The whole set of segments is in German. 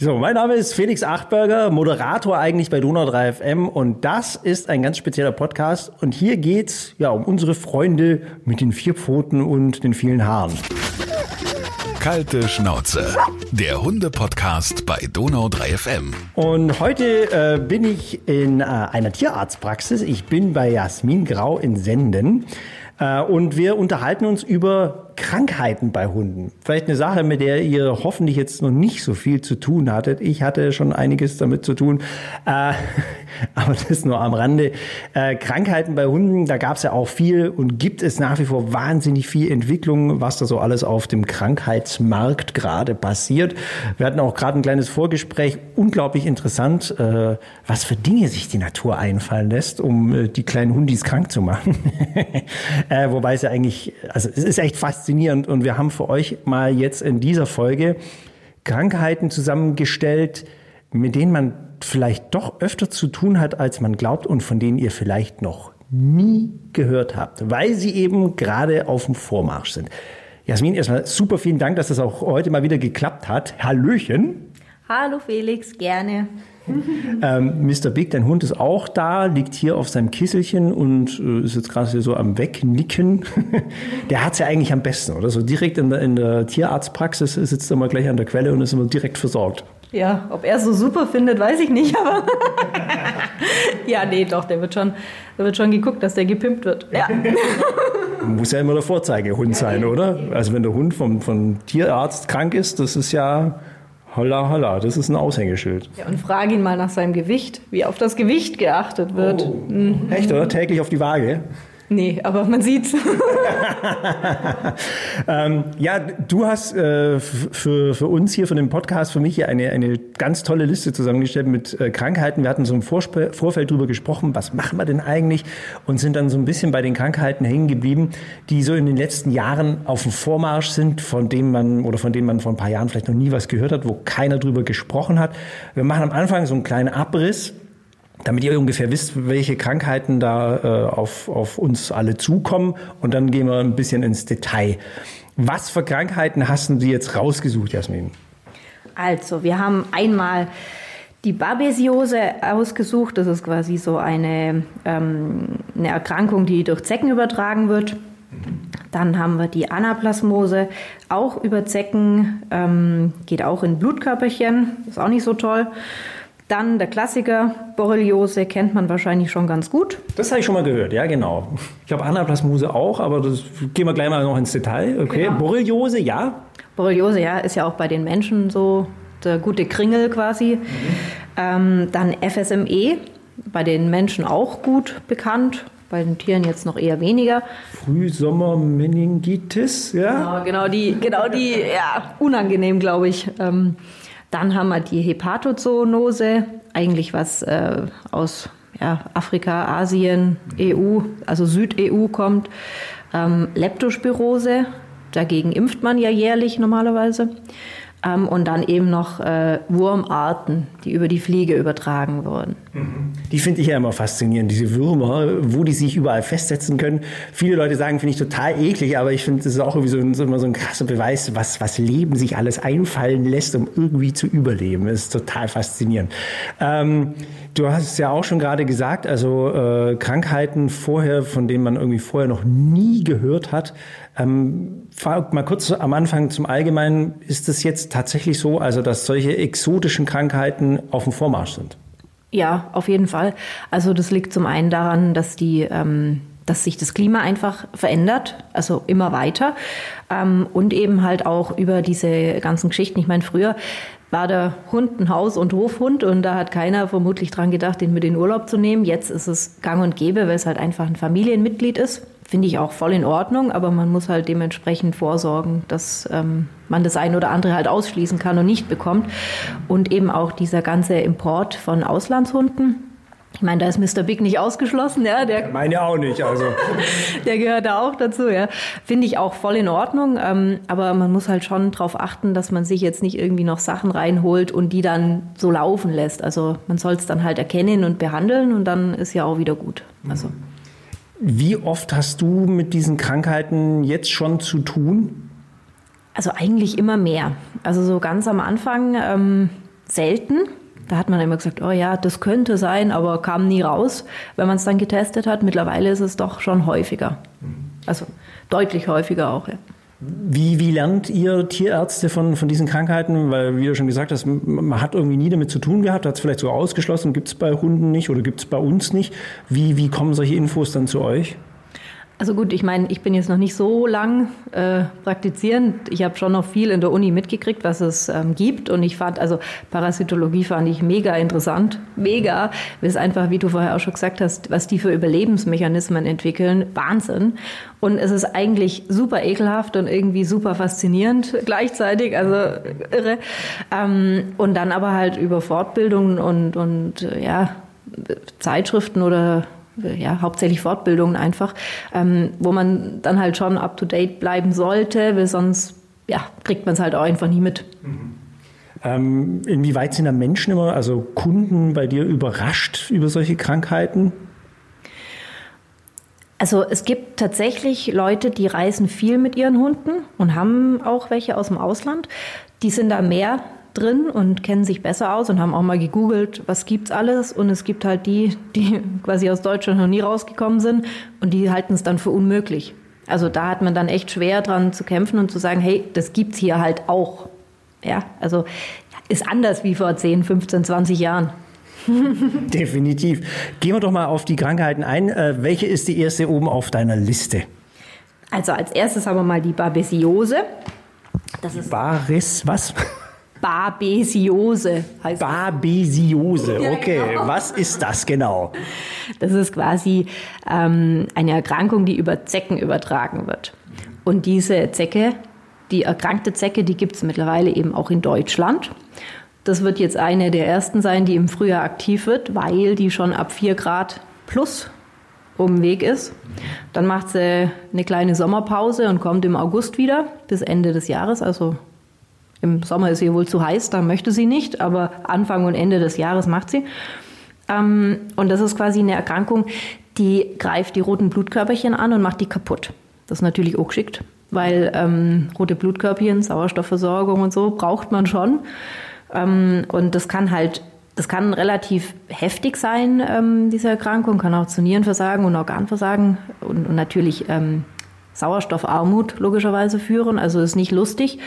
So, mein Name ist Felix Achtberger, Moderator eigentlich bei Donau 3 FM und das ist ein ganz spezieller Podcast und hier geht's ja um unsere Freunde mit den vier Pfoten und den vielen Haaren. Kalte Schnauze, der Hunde-Podcast bei Donau 3 FM. Und heute äh, bin ich in äh, einer Tierarztpraxis. Ich bin bei Jasmin Grau in Senden. Äh, und wir unterhalten uns über Krankheiten bei Hunden. Vielleicht eine Sache, mit der ihr hoffentlich jetzt noch nicht so viel zu tun hattet. Ich hatte schon einiges damit zu tun, äh, aber das nur am Rande. Äh, Krankheiten bei Hunden, da gab es ja auch viel und gibt es nach wie vor wahnsinnig viel Entwicklung, was da so alles auf dem Krankheitsmarkt gerade passiert. Wir hatten auch gerade ein kleines Vorgespräch, unglaublich interessant, äh, was für Dinge sich die Natur einfallen lässt, um äh, die kleinen Hundis krank zu machen. äh, wobei es ja eigentlich, also es ist echt faszinierend faszinierend und wir haben für euch mal jetzt in dieser Folge Krankheiten zusammengestellt, mit denen man vielleicht doch öfter zu tun hat, als man glaubt und von denen ihr vielleicht noch nie gehört habt, weil sie eben gerade auf dem Vormarsch sind. Jasmin, erstmal super vielen Dank, dass das auch heute mal wieder geklappt hat. Hallöchen. Hallo Felix, gerne. ähm, Mr. Big, dein Hund ist auch da, liegt hier auf seinem Kisselchen und äh, ist jetzt gerade so am Wegnicken. der hat es ja eigentlich am besten, oder? So direkt in der, in der Tierarztpraxis sitzt er mal gleich an der Quelle und ist immer direkt versorgt. Ja, ob er es so super findet, weiß ich nicht, aber ja, nee, doch, der wird schon, der wird schon geguckt, dass der gepimpt wird. Ja. Muss ja immer der Vorzeigehund sein, oder? Also wenn der Hund vom, vom Tierarzt krank ist, das ist ja Holla, holla, das ist ein Aushängeschild. Ja, und frage ihn mal nach seinem Gewicht, wie auf das Gewicht geachtet wird. Oh. Mhm. Echt, oder? Täglich auf die Waage? Nee, aber man sieht's. ähm, ja, du hast äh, für, für uns hier, für den Podcast, für mich hier eine, eine ganz tolle Liste zusammengestellt mit äh, Krankheiten. Wir hatten so im Vorsp Vorfeld drüber gesprochen, was machen wir denn eigentlich? Und sind dann so ein bisschen bei den Krankheiten hängen geblieben, die so in den letzten Jahren auf dem Vormarsch sind, von denen man oder von denen man vor ein paar Jahren vielleicht noch nie was gehört hat, wo keiner drüber gesprochen hat. Wir machen am Anfang so einen kleinen Abriss damit ihr ungefähr wisst, welche Krankheiten da äh, auf, auf uns alle zukommen. Und dann gehen wir ein bisschen ins Detail. Was für Krankheiten hast du jetzt rausgesucht, Jasmin? Also, wir haben einmal die Babesiose ausgesucht. Das ist quasi so eine, ähm, eine Erkrankung, die durch Zecken übertragen wird. Dann haben wir die Anaplasmose, auch über Zecken, ähm, geht auch in Blutkörperchen, ist auch nicht so toll. Dann der Klassiker, Borreliose, kennt man wahrscheinlich schon ganz gut. Das habe ich schon mal gehört, ja genau. Ich glaube Anaplasmose auch, aber das gehen wir gleich mal noch ins Detail. Okay, genau. Borreliose, ja? Borreliose, ja, ist ja auch bei den Menschen so der gute Kringel quasi. Mhm. Ähm, dann FSME, bei den Menschen auch gut bekannt, bei den Tieren jetzt noch eher weniger. Frühsommermeningitis, ja? Genau, genau die, genau die, ja, unangenehm, glaube ich. Ähm, dann haben wir die Hepatozoonose, eigentlich was äh, aus ja, Afrika, Asien, EU, also Süd-EU kommt. Ähm, Leptospirose, dagegen impft man ja jährlich normalerweise. Ähm, und dann eben noch äh, Wurmarten, die über die Fliege übertragen wurden. Mhm. Die finde ich ja immer faszinierend, diese Würmer, wo die sich überall festsetzen können. Viele Leute sagen, finde ich total eklig, aber ich finde, das ist auch irgendwie so, so, immer so ein krasser Beweis, was, was Leben sich alles einfallen lässt, um irgendwie zu überleben. Das ist total faszinierend. Ähm, du hast es ja auch schon gerade gesagt, also äh, Krankheiten vorher, von denen man irgendwie vorher noch nie gehört hat. Ähm, mal kurz am Anfang zum Allgemeinen. Ist es jetzt tatsächlich so, also dass solche exotischen Krankheiten auf dem Vormarsch sind? Ja, auf jeden Fall. Also das liegt zum einen daran, dass die ähm, dass sich das Klima einfach verändert, also immer weiter. Ähm, und eben halt auch über diese ganzen Geschichten. Ich meine, früher war der Hund ein Haus- und Hofhund und da hat keiner vermutlich dran gedacht, den mit in Urlaub zu nehmen. Jetzt ist es gang und gäbe, weil es halt einfach ein Familienmitglied ist. Finde ich auch voll in Ordnung, aber man muss halt dementsprechend vorsorgen, dass ähm, man das eine oder andere halt ausschließen kann und nicht bekommt. Und eben auch dieser ganze Import von Auslandshunden. Ich meine, da ist Mr. Big nicht ausgeschlossen, ja. Der, Meine auch nicht, also. der gehört da auch dazu, ja. Finde ich auch voll in Ordnung, ähm, aber man muss halt schon darauf achten, dass man sich jetzt nicht irgendwie noch Sachen reinholt und die dann so laufen lässt. Also man soll es dann halt erkennen und behandeln und dann ist ja auch wieder gut. Also. Wie oft hast du mit diesen Krankheiten jetzt schon zu tun? Also eigentlich immer mehr. Also so ganz am Anfang, ähm, selten. Da hat man immer gesagt, oh ja, das könnte sein, aber kam nie raus, wenn man es dann getestet hat. Mittlerweile ist es doch schon häufiger. Also deutlich häufiger auch, ja. Wie, wie lernt ihr Tierärzte von, von diesen Krankheiten? Weil, wie du schon gesagt hast, man hat irgendwie nie damit zu tun gehabt, hat es vielleicht so ausgeschlossen, gibt es bei Hunden nicht oder gibt es bei uns nicht. Wie, wie kommen solche Infos dann zu euch? Also gut, ich meine, ich bin jetzt noch nicht so lang äh, praktizierend. Ich habe schon noch viel in der Uni mitgekriegt, was es ähm, gibt. Und ich fand, also Parasitologie fand ich mega interessant. Mega. Ist einfach, wie du vorher auch schon gesagt hast, was die für Überlebensmechanismen entwickeln. Wahnsinn. Und es ist eigentlich super ekelhaft und irgendwie super faszinierend gleichzeitig. Also irre. Ähm, und dann aber halt über Fortbildungen und, und äh, ja, Zeitschriften oder ja, hauptsächlich Fortbildungen einfach, ähm, wo man dann halt schon up to date bleiben sollte, weil sonst ja, kriegt man es halt auch einfach nie mit. Mhm. Ähm, inwieweit sind da Menschen immer, also Kunden bei dir überrascht über solche Krankheiten? Also es gibt tatsächlich Leute, die reisen viel mit ihren Hunden und haben auch welche aus dem Ausland. Die sind da mehr drin und kennen sich besser aus und haben auch mal gegoogelt, was gibt's alles. Und es gibt halt die, die quasi aus Deutschland noch nie rausgekommen sind und die halten es dann für unmöglich. Also da hat man dann echt schwer dran zu kämpfen und zu sagen, hey, das gibt's hier halt auch. Ja, also ist anders wie vor 10, 15, 20 Jahren. Definitiv. Gehen wir doch mal auf die Krankheiten ein. Äh, welche ist die erste oben auf deiner Liste? Also als erstes haben wir mal die Babesiose. Das ist Baris, was? Babesiose heißt Babesiose, okay. Ja, genau. Was ist das genau? Das ist quasi ähm, eine Erkrankung, die über Zecken übertragen wird. Und diese Zecke, die erkrankte Zecke, die gibt es mittlerweile eben auch in Deutschland. Das wird jetzt eine der ersten sein, die im Frühjahr aktiv wird, weil die schon ab 4 Grad plus um den Weg ist. Dann macht sie eine kleine Sommerpause und kommt im August wieder bis Ende des Jahres, also im Sommer ist ihr wohl zu heiß, da möchte sie nicht, aber Anfang und Ende des Jahres macht sie. Ähm, und das ist quasi eine Erkrankung, die greift die roten Blutkörperchen an und macht die kaputt. Das ist natürlich auch geschickt, weil ähm, rote Blutkörperchen, Sauerstoffversorgung und so braucht man schon. Ähm, und das kann halt, das kann relativ heftig sein, ähm, diese Erkrankung, kann auch zu Nierenversagen und Organversagen und, und natürlich ähm, Sauerstoffarmut logischerweise führen. Also ist nicht lustig.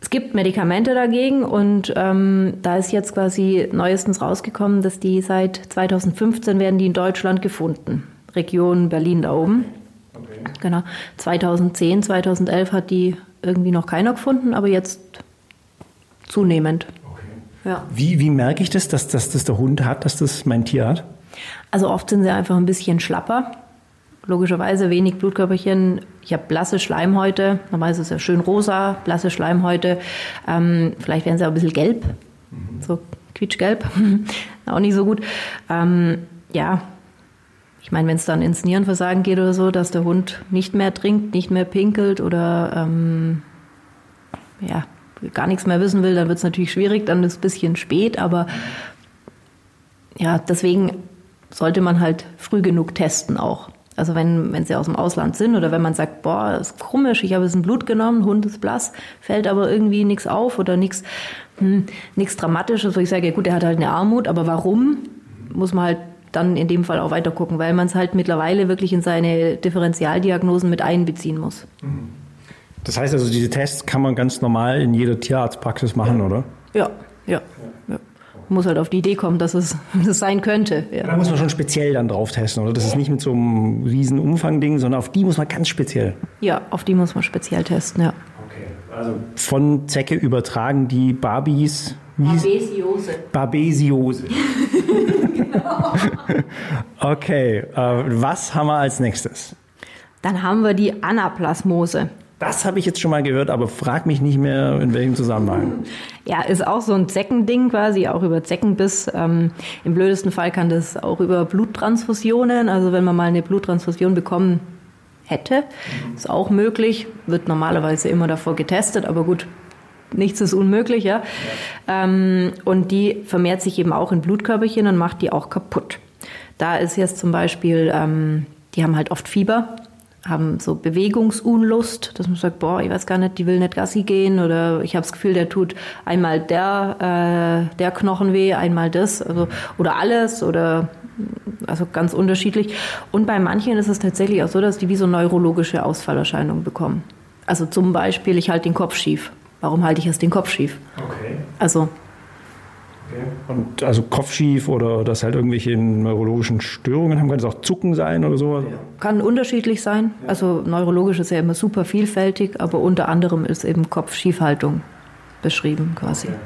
Es gibt Medikamente dagegen und ähm, da ist jetzt quasi neuestens rausgekommen, dass die seit 2015 werden die in Deutschland gefunden. Region Berlin da oben. Okay. Genau. 2010, 2011 hat die irgendwie noch keiner gefunden, aber jetzt zunehmend. Okay. Ja. Wie, wie merke ich das, dass, dass das der Hund hat, dass das mein Tier hat? Also oft sind sie einfach ein bisschen schlapper logischerweise wenig Blutkörperchen. Ich habe blasse Schleimhäute. Normalerweise ist es ja schön rosa, blasse Schleimhäute. Ähm, vielleicht werden sie auch ein bisschen gelb, so quietschgelb. auch nicht so gut. Ähm, ja, ich meine, wenn es dann ins Nierenversagen geht oder so, dass der Hund nicht mehr trinkt, nicht mehr pinkelt oder ähm, ja, gar nichts mehr wissen will, dann wird es natürlich schwierig, dann ist es ein bisschen spät, aber ja, deswegen sollte man halt früh genug testen auch. Also wenn, wenn sie aus dem Ausland sind oder wenn man sagt, boah, ist komisch, ich habe jetzt ein Blut genommen, Hund ist blass, fällt aber irgendwie nichts auf oder nichts hm, nichts Dramatisches, wo ich sage, ja gut, er hat halt eine Armut, aber warum, muss man halt dann in dem Fall auch weiter gucken, weil man es halt mittlerweile wirklich in seine Differentialdiagnosen mit einbeziehen muss. Das heißt also, diese Tests kann man ganz normal in jeder Tierarztpraxis machen, oder? Ja, ja. ja muss halt auf die Idee kommen, dass es das sein könnte. Ja. Da muss man schon speziell dann drauf testen, oder? Das ist nicht mit so einem riesen Umfang-Ding, sondern auf die muss man ganz speziell. Ja, auf die muss man speziell testen, ja. Okay. Also von Zecke übertragen die Barbies. Babesiose. Babesiose. genau. okay, äh, was haben wir als nächstes? Dann haben wir die Anaplasmose. Das habe ich jetzt schon mal gehört, aber frag mich nicht mehr, in welchem Zusammenhang. Ja, ist auch so ein Zeckending quasi, auch über Zeckenbiss. Ähm, Im blödesten Fall kann das auch über Bluttransfusionen, also wenn man mal eine Bluttransfusion bekommen hätte, ist auch möglich. Wird normalerweise immer davor getestet, aber gut, nichts ist unmöglich, ja. Ähm, und die vermehrt sich eben auch in Blutkörperchen und macht die auch kaputt. Da ist jetzt zum Beispiel, ähm, die haben halt oft Fieber, haben so Bewegungsunlust, dass man sagt, boah, ich weiß gar nicht, die will nicht Gassi gehen oder ich habe das Gefühl, der tut einmal der, äh, der Knochen weh, einmal das also, oder alles oder also ganz unterschiedlich. Und bei manchen ist es tatsächlich auch so, dass die wie so neurologische Ausfallerscheinungen bekommen. Also zum Beispiel, ich halte den Kopf schief. Warum halte ich jetzt den Kopf schief? Okay. Also und also Kopfschief oder dass halt irgendwelche neurologischen Störungen haben, kann es auch Zucken sein oder so? Kann unterschiedlich sein. Also neurologisch ist ja immer super vielfältig, aber unter anderem ist eben Kopfschiefhaltung beschrieben quasi. Okay.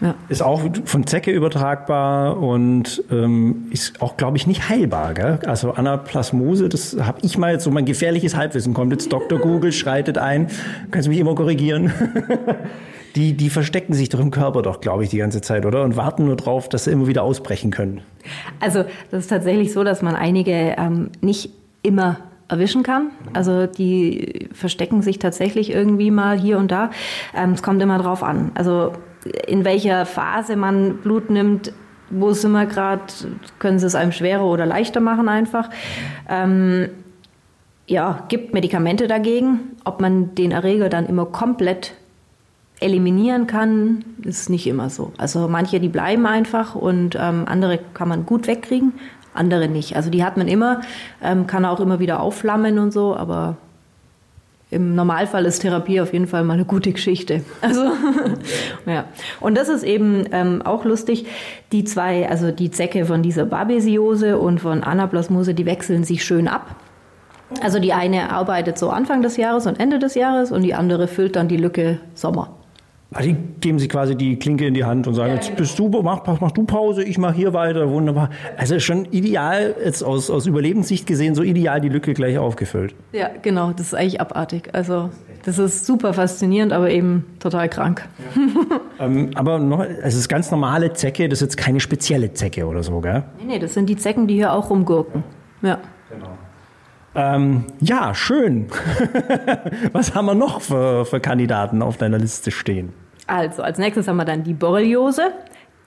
Ja. Ist auch von Zecke übertragbar und ähm, ist auch, glaube ich, nicht heilbar. Gell? Also Anaplasmose, das habe ich mal jetzt so mein gefährliches Halbwissen. Kommt jetzt Dr. Google, schreitet ein. Kannst du mich immer korrigieren? die, die verstecken sich doch im Körper doch, glaube ich, die ganze Zeit, oder? Und warten nur drauf, dass sie immer wieder ausbrechen können. Also das ist tatsächlich so, dass man einige ähm, nicht immer erwischen kann. Also die verstecken sich tatsächlich irgendwie mal hier und da. Ähm, es kommt immer drauf an. Also in welcher Phase man Blut nimmt, wo sind wir gerade, können sie es einem schwerer oder leichter machen einfach. Ähm, ja, gibt Medikamente dagegen. Ob man den Erreger dann immer komplett eliminieren kann, ist nicht immer so. Also manche, die bleiben einfach und ähm, andere kann man gut wegkriegen, andere nicht. Also die hat man immer, ähm, kann auch immer wieder aufflammen und so, aber im Normalfall ist Therapie auf jeden Fall mal eine gute Geschichte. Also ja. Und das ist eben ähm, auch lustig. Die zwei, also die Zecke von dieser Babesiose und von Anaplasmose, die wechseln sich schön ab. Also die eine arbeitet so Anfang des Jahres und Ende des Jahres und die andere füllt dann die Lücke Sommer. Also die geben sich quasi die Klinke in die Hand und sagen, jetzt bist du, mach, mach du Pause, ich mach hier weiter, wunderbar. Also schon ideal, jetzt aus, aus Überlebenssicht gesehen, so ideal die Lücke gleich aufgefüllt. Ja, genau, das ist eigentlich abartig. Also das ist super faszinierend, aber eben total krank. Ja. ähm, aber noch, es ist ganz normale Zecke, das ist jetzt keine spezielle Zecke oder so, gell? Nee, nee, das sind die Zecken, die hier auch rumgurken. Ja. Genau. Ähm, ja, schön. Was haben wir noch für, für Kandidaten auf deiner Liste stehen? Also, als nächstes haben wir dann die Borreliose.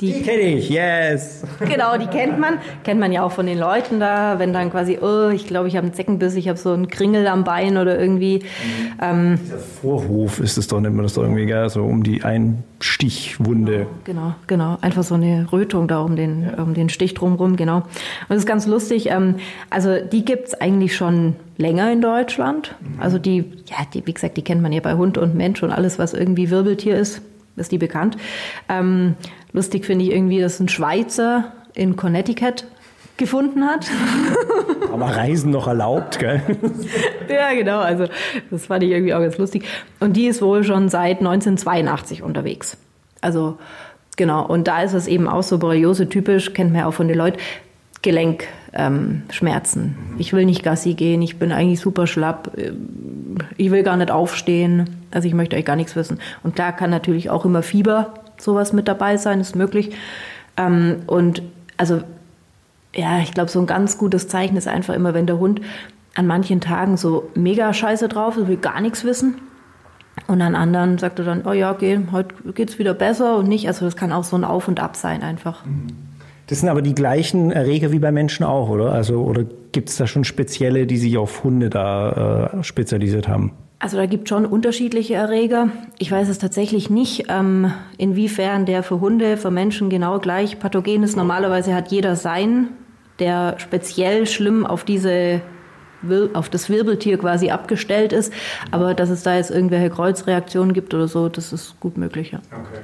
Die, die kenne ich, yes. Genau, die kennt man. Kennt man ja auch von den Leuten da, wenn dann quasi, oh, ich glaube, ich habe einen Zeckenbiss, ich habe so einen Kringel am Bein oder irgendwie. Mhm. Ähm, Dieser Vorhof ist es doch, nennt man das doch irgendwie, gell? so um die Einstichwunde. Genau, genau. Einfach so eine Rötung da um den, ja. um den Stich drumherum, genau. Und das ist ganz lustig. Ähm, also die gibt es eigentlich schon länger in Deutschland. Mhm. Also die, ja, die, wie gesagt, die kennt man ja bei Hund und Mensch und alles, was irgendwie Wirbeltier ist ist die bekannt. Ähm, lustig finde ich irgendwie, dass ein Schweizer in Connecticut gefunden hat. Aber Reisen noch erlaubt, gell? ja, genau. Also das fand ich irgendwie auch ganz lustig. Und die ist wohl schon seit 1982 unterwegs. Also genau. Und da ist es eben auch so Borreliose typisch, kennt man ja auch von den Leuten. Gelenkschmerzen. Ähm, ich will nicht Gassi gehen, ich bin eigentlich super schlapp, ich will gar nicht aufstehen, also ich möchte euch gar nichts wissen. Und da kann natürlich auch immer Fieber sowas mit dabei sein, ist möglich. Ähm, und also ja, ich glaube, so ein ganz gutes Zeichen ist einfach immer, wenn der Hund an manchen Tagen so mega scheiße drauf ist, will gar nichts wissen. Und an anderen sagt er dann, oh ja, okay, heute geht's wieder besser und nicht. Also das kann auch so ein Auf und Ab sein einfach. Mhm. Das sind aber die gleichen Erreger wie bei Menschen auch, oder? Also, oder gibt es da schon spezielle, die sich auf Hunde da äh, spezialisiert haben? Also da gibt es schon unterschiedliche Erreger. Ich weiß es tatsächlich nicht, ähm, inwiefern der für Hunde, für Menschen genau gleich pathogen ist. Normalerweise hat jeder sein, der speziell schlimm auf diese auf das Wirbeltier quasi abgestellt ist. Aber dass es da jetzt irgendwelche Kreuzreaktionen gibt oder so, das ist gut möglich. Ja. Okay.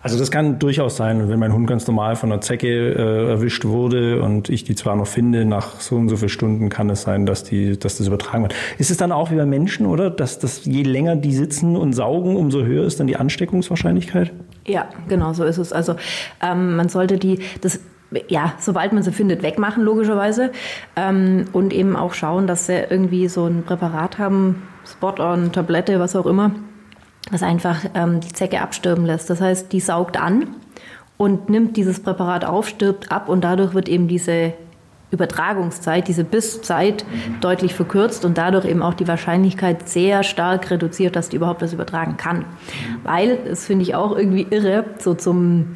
Also das kann durchaus sein, wenn mein Hund ganz normal von einer Zecke äh, erwischt wurde und ich die zwar noch finde, nach so und so vielen Stunden kann es sein, dass, die, dass das übertragen wird. Ist es dann auch wie bei Menschen, oder? Dass, dass je länger die sitzen und saugen, umso höher ist dann die Ansteckungswahrscheinlichkeit? Ja, genau so ist es. Also ähm, man sollte die, das ja, sobald man sie findet, wegmachen, logischerweise. Ähm, und eben auch schauen, dass sie irgendwie so ein Präparat haben, Spot-on, Tablette, was auch immer, das einfach ähm, die Zecke abstirben lässt. Das heißt, die saugt an und nimmt dieses Präparat auf, stirbt ab und dadurch wird eben diese Übertragungszeit, diese Bisszeit deutlich verkürzt und dadurch eben auch die Wahrscheinlichkeit sehr stark reduziert, dass die überhaupt was übertragen kann. Weil, das finde ich auch irgendwie irre, so zum,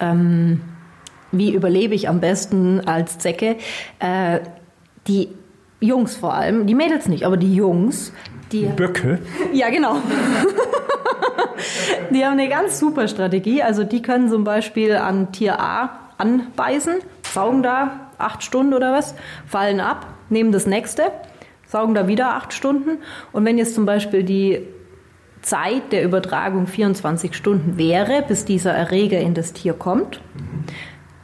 ähm, wie überlebe ich am besten als Zecke, äh, die Jungs vor allem, die Mädels nicht, aber die Jungs, die. Böcke? Ja, genau. die haben eine ganz super Strategie. Also die können zum Beispiel an Tier A anbeißen, saugen da acht Stunden oder was, fallen ab, nehmen das nächste, saugen da wieder acht Stunden. Und wenn jetzt zum Beispiel die Zeit der Übertragung 24 Stunden wäre, bis dieser Erreger in das Tier kommt,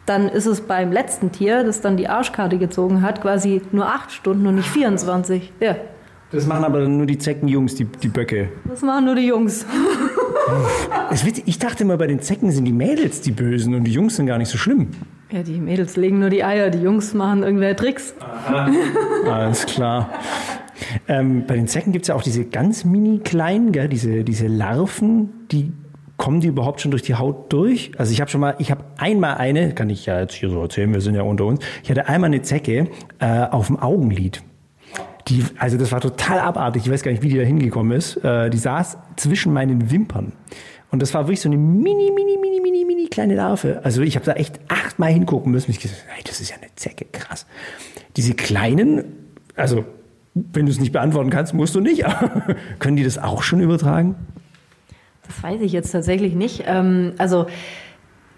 dann ist es beim letzten Tier, das dann die Arschkarte gezogen hat, quasi nur acht Stunden und nicht 24. Ja. Das machen aber nur die Zeckenjungs, die, die Böcke. Das machen nur die Jungs. ich dachte immer, bei den Zecken sind die Mädels die Bösen und die Jungs sind gar nicht so schlimm. Ja, die Mädels legen nur die Eier, die Jungs machen irgendwelche Tricks. Aha. Alles klar. Ähm, bei den Zecken gibt es ja auch diese ganz mini kleinen, gell, diese, diese Larven, die kommen die überhaupt schon durch die Haut durch? Also ich habe schon mal, ich habe einmal eine, kann ich ja jetzt hier so erzählen, wir sind ja unter uns, ich hatte einmal eine Zecke äh, auf dem Augenlid. Die, also das war total abartig, ich weiß gar nicht, wie die da hingekommen ist. Äh, die saß zwischen meinen Wimpern. Und das war wirklich so eine mini, mini, mini, mini, mini kleine Larve. Also ich habe da echt achtmal hingucken müssen. Ich gesagt, hey, das ist ja eine Zecke, krass. Diese kleinen, also wenn du es nicht beantworten kannst, musst du nicht. können die das auch schon übertragen? Das weiß ich jetzt tatsächlich nicht. Ähm, also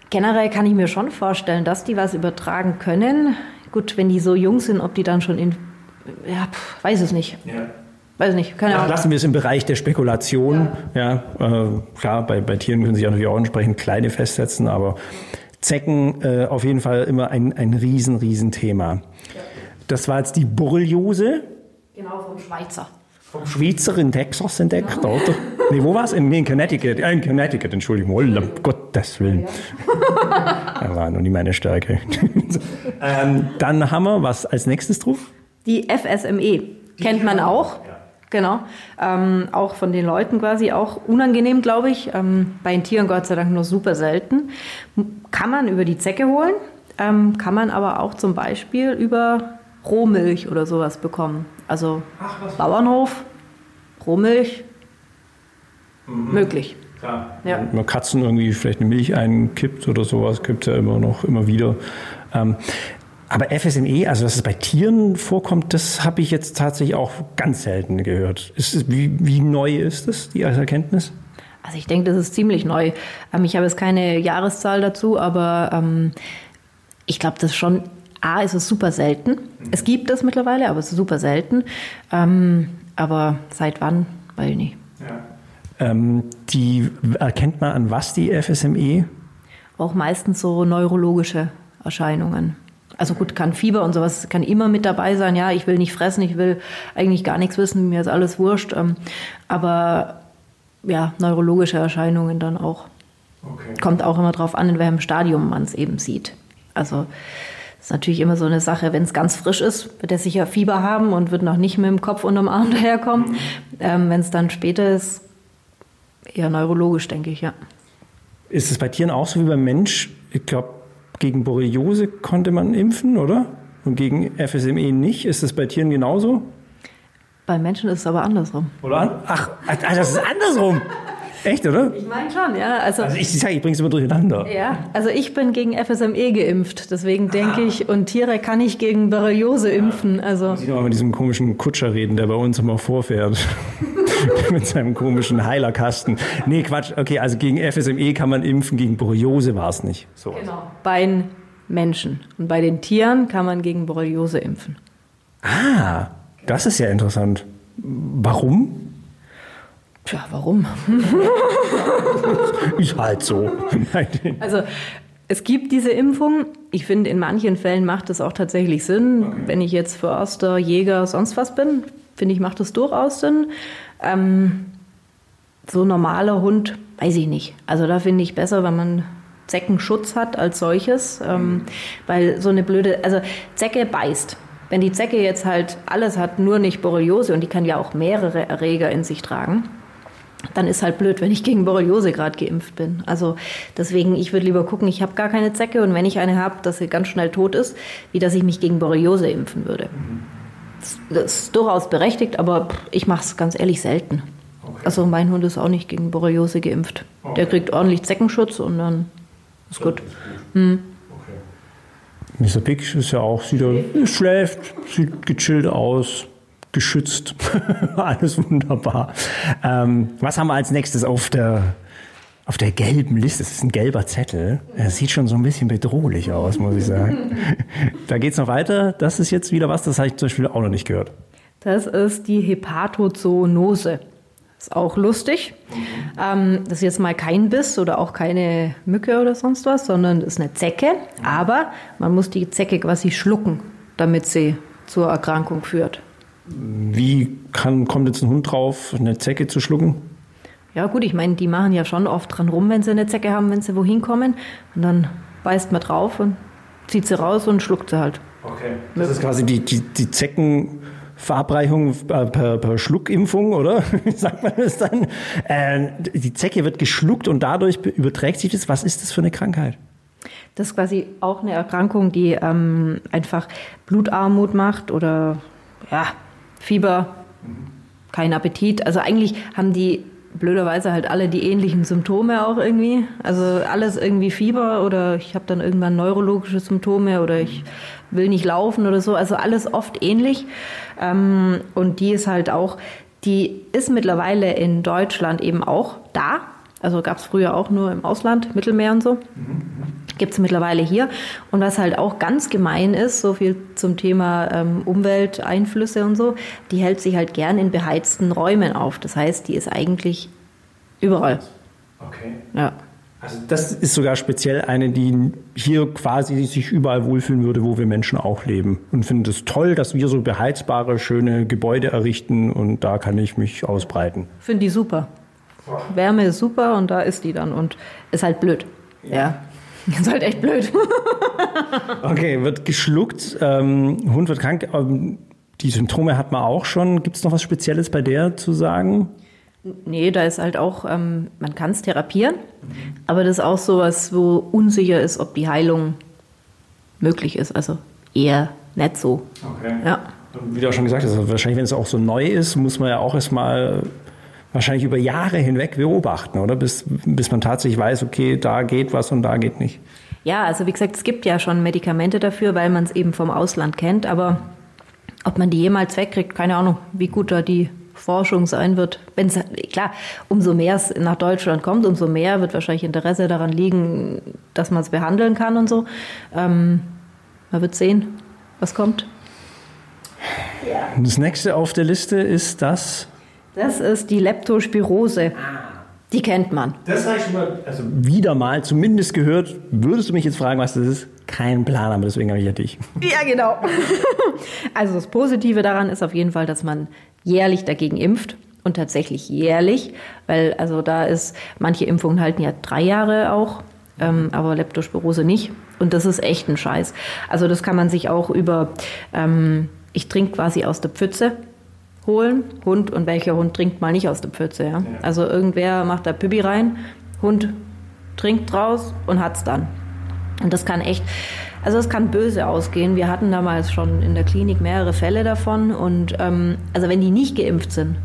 generell kann ich mir schon vorstellen, dass die was übertragen können. Gut, wenn die so jung sind, ob die dann schon in, ja, pff, weiß es nicht. Ja. Weiß nicht, keine Ahnung. Lassen wir es im Bereich der Spekulation. Ja, ja äh, klar, bei, bei Tieren können sich auch natürlich auch entsprechend kleine festsetzen, aber Zecken äh, auf jeden Fall immer ein, ein riesen, riesen Thema. Ja. Das war jetzt die Borreliose. Genau, vom Schweizer. Vom Schweizer in Texas entdeckt, genau. oder? Nee, wo war es? In, in Connecticut. Äh, in Connecticut, Entschuldigung. Oh, um Gottes Willen. Ja. das war noch nie meine Stärke. ähm, dann haben wir was als nächstes drauf? Die FSME. Kennt man auch. Ja. Genau. Ähm, auch von den Leuten quasi auch unangenehm, glaube ich. Ähm, bei den Tieren Gott sei Dank nur super selten. Kann man über die Zecke holen, ähm, kann man aber auch zum Beispiel über Rohmilch oder sowas bekommen. Also Ach, Bauernhof, Rohmilch, mhm. möglich. Klar. Ja. Wenn man Katzen irgendwie vielleicht eine Milch einkippt oder sowas, gibt es ja immer noch, immer wieder. Ähm, aber FSME, also dass es bei Tieren vorkommt, das habe ich jetzt tatsächlich auch ganz selten gehört. Ist, wie, wie neu ist das, die Erkenntnis? Also ich denke, das ist ziemlich neu. Ähm, ich habe jetzt keine Jahreszahl dazu, aber ähm, ich glaube, das schon, A, ist es super selten. Es gibt es mittlerweile, aber es ist super selten. Ähm, aber seit wann, weiß ich nicht. Ja. Ähm, die erkennt man an was die FSME? Auch meistens so neurologische Erscheinungen. Also gut, kann Fieber und sowas kann immer mit dabei sein. Ja, ich will nicht fressen, ich will eigentlich gar nichts wissen, mir ist alles wurscht. Ähm, aber ja, neurologische Erscheinungen dann auch. Okay. Kommt auch immer darauf an, in welchem Stadium man es eben sieht. Also ist natürlich immer so eine Sache, wenn es ganz frisch ist, wird er sicher Fieber haben und wird noch nicht mit dem Kopf unterm Arm daherkommen. Mhm. Ähm, wenn es dann später ist, eher neurologisch, denke ich, ja. Ist es bei Tieren auch so wie beim Mensch? Ich glaube, gegen Borreliose konnte man impfen, oder? Und gegen FSME nicht. Ist das bei Tieren genauso? Bei Menschen ist es aber andersrum. Oder? Ach, das ist andersrum. Echt, oder? Ich meine schon, ja. Also, also ich sage, ich bringe es immer durcheinander. Ja, also ich bin gegen FSME geimpft. Deswegen denke ich, und Tiere kann ich gegen Borreliose impfen. Also. Muss ich noch mal mit diesem komischen Kutscher reden, der bei uns immer vorfährt. mit seinem komischen Heilerkasten. Nee, Quatsch. Okay, also gegen FSME kann man impfen, gegen Borreliose war es nicht. So genau. Bei den Menschen. Und bei den Tieren kann man gegen Borreliose impfen. Ah, das ist ja interessant. Warum? Tja, warum? ist halt so. also es gibt diese Impfung. Ich finde, in manchen Fällen macht es auch tatsächlich Sinn. Okay. Wenn ich jetzt Förster, Jäger, sonst was bin, finde ich, macht es durchaus Sinn. Ähm, so normaler Hund, weiß ich nicht. Also da finde ich besser, wenn man Zeckenschutz hat als solches. Ähm, weil so eine blöde, also Zecke beißt. Wenn die Zecke jetzt halt alles hat, nur nicht Borreliose und die kann ja auch mehrere Erreger in sich tragen, dann ist halt blöd, wenn ich gegen Borreliose gerade geimpft bin. Also deswegen, ich würde lieber gucken, ich habe gar keine Zecke und wenn ich eine habe, dass sie ganz schnell tot ist, wie dass ich mich gegen Borreliose impfen würde. Das, das ist durchaus berechtigt, aber ich mache es ganz ehrlich selten. Okay. Also mein Hund ist auch nicht gegen Borreliose geimpft. Okay. Der kriegt ordentlich Zeckenschutz und dann ist gut. Hm. Mr. Big ist ja auch, sieht er, schläft, sieht gechillt aus, geschützt, alles wunderbar. Ähm, was haben wir als nächstes auf der, auf der gelben Liste? Das ist ein gelber Zettel. Er sieht schon so ein bisschen bedrohlich aus, muss ich sagen. da geht es noch weiter. Das ist jetzt wieder was, das habe ich zum Beispiel auch noch nicht gehört. Das ist die Hepatozoonose. Ist auch lustig. Ähm, das ist jetzt mal kein Biss oder auch keine Mücke oder sonst was, sondern ist eine Zecke. Aber man muss die Zecke quasi schlucken, damit sie zur Erkrankung führt. Wie kann, kommt jetzt ein Hund drauf, eine Zecke zu schlucken? Ja gut, ich meine, die machen ja schon oft dran rum, wenn sie eine Zecke haben, wenn sie wohin kommen. Und dann beißt man drauf und zieht sie raus und schluckt sie halt. Okay. Das ist quasi die, die, die Zecken Verabreichung äh, per, per Schluckimpfung, oder? Wie sagt man das dann? Äh, die Zecke wird geschluckt und dadurch überträgt sich das. Was ist das für eine Krankheit? Das ist quasi auch eine Erkrankung, die ähm, einfach Blutarmut macht oder ja, Fieber, kein Appetit. Also eigentlich haben die blöderweise halt alle die ähnlichen Symptome auch irgendwie. Also alles irgendwie Fieber oder ich habe dann irgendwann neurologische Symptome oder ich will nicht laufen oder so. Also alles oft ähnlich. Ähm, und die ist halt auch, die ist mittlerweile in Deutschland eben auch da. Also gab es früher auch nur im Ausland, Mittelmeer und so. Gibt es mittlerweile hier. Und was halt auch ganz gemein ist, so viel zum Thema ähm, Umwelteinflüsse und so, die hält sich halt gern in beheizten Räumen auf. Das heißt, die ist eigentlich überall. Okay. Ja. Also das ist sogar speziell eine, die hier quasi sich überall wohlfühlen würde, wo wir Menschen auch leben. Und finde es toll, dass wir so beheizbare, schöne Gebäude errichten und da kann ich mich ausbreiten. Finde die super. Wärme ist super und da ist die dann und ist halt blöd. Ja. ja. Ist halt echt blöd. okay, wird geschluckt, ähm, Hund wird krank. Ähm, die Symptome hat man auch schon. Gibt es noch was Spezielles bei der zu sagen? Nee, da ist halt auch, ähm, man kann es therapieren, aber das ist auch so was, wo unsicher ist, ob die Heilung möglich ist. Also eher nicht so. Okay. Ja. Wie du auch schon gesagt hast, also wahrscheinlich, wenn es auch so neu ist, muss man ja auch erstmal wahrscheinlich über Jahre hinweg beobachten, oder? Bis, bis man tatsächlich weiß, okay, da geht was und da geht nicht. Ja, also wie gesagt, es gibt ja schon Medikamente dafür, weil man es eben vom Ausland kennt, aber ob man die jemals wegkriegt, keine Ahnung, wie gut da die Forschung sein wird. Wenn's, klar, umso mehr es nach Deutschland kommt, umso mehr wird wahrscheinlich Interesse daran liegen, dass man es behandeln kann und so. Ähm, man wird sehen, was kommt. Das nächste auf der Liste ist das. Das ist die Leptospirose. Die kennt man. Das habe ich schon mal also wieder mal zumindest gehört. Würdest du mich jetzt fragen, was das ist? Kein Plan, aber deswegen habe ich ja dich. Ja, genau. Also das Positive daran ist auf jeden Fall, dass man jährlich dagegen impft und tatsächlich jährlich, weil also da ist, manche Impfungen halten ja drei Jahre auch, ähm, aber Leptospirose nicht. Und das ist echt ein Scheiß. Also das kann man sich auch über, ähm, ich trinke quasi aus der Pfütze holen. Hund und welcher Hund trinkt mal nicht aus der Pfütze. Ja? Also irgendwer macht da Pübi rein, Hund trinkt draus und hat's dann. Und das kann echt, also es kann böse ausgehen. Wir hatten damals schon in der Klinik mehrere Fälle davon. Und ähm, also wenn die nicht geimpft sind,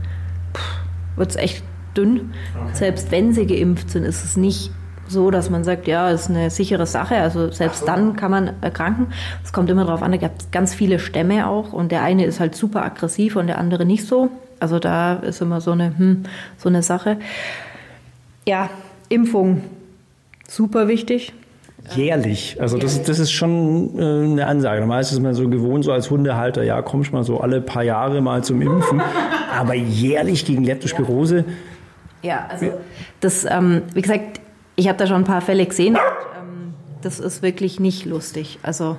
wird es echt dünn. Okay. Selbst wenn sie geimpft sind, ist es nicht so, dass man sagt, ja, ist eine sichere Sache. Also selbst so. dann kann man erkranken. Es kommt immer darauf an, da gibt es ganz viele Stämme auch und der eine ist halt super aggressiv und der andere nicht so. Also da ist immer so eine, hm, so eine Sache. Ja, Impfung, super wichtig. Jährlich. Also das, das ist schon äh, eine Ansage. Normalerweise ist man so gewohnt, so als Hundehalter, ja, komm ich mal so alle paar Jahre mal zum Impfen. Aber jährlich gegen Leptospirose. Ja, also das, ähm, wie gesagt, ich habe da schon ein paar Fälle gesehen. Und, ähm, das ist wirklich nicht lustig. Also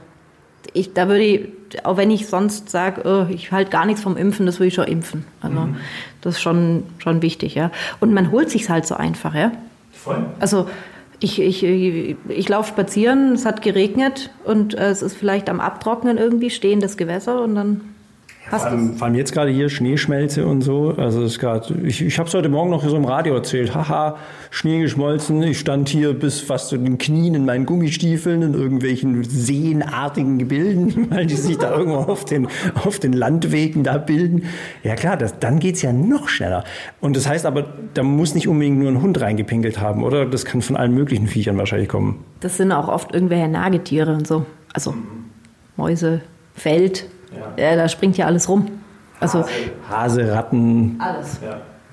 ich, da würde ich, auch wenn ich sonst sage, oh, ich halte gar nichts vom Impfen, das würde ich schon impfen. Also mhm. das ist schon, schon wichtig, ja. Und man holt sich halt so einfach, ja. Voll. Also ich, ich, ich, ich laufe spazieren, es hat geregnet und äh, es ist vielleicht am Abtrocknen irgendwie stehendes Gewässer und dann vor allem, vor allem, jetzt gerade hier Schneeschmelze und so. Also es grad, ich, ich habe es heute Morgen noch so im Radio erzählt. Haha, Schnee geschmolzen. Ich stand hier bis fast zu den Knien in meinen Gummistiefeln in irgendwelchen seenartigen Gebilden, weil die sich da irgendwo auf den, auf den Landwegen da bilden. Ja klar, das, dann geht's ja noch schneller. Und das heißt aber, da muss nicht unbedingt nur ein Hund reingepinkelt haben, oder? Das kann von allen möglichen Viechern wahrscheinlich kommen. Das sind auch oft irgendwelche Nagetiere und so. Also Mäuse, Feld, ja. da springt ja alles rum. Also Hase, Ratten. alles.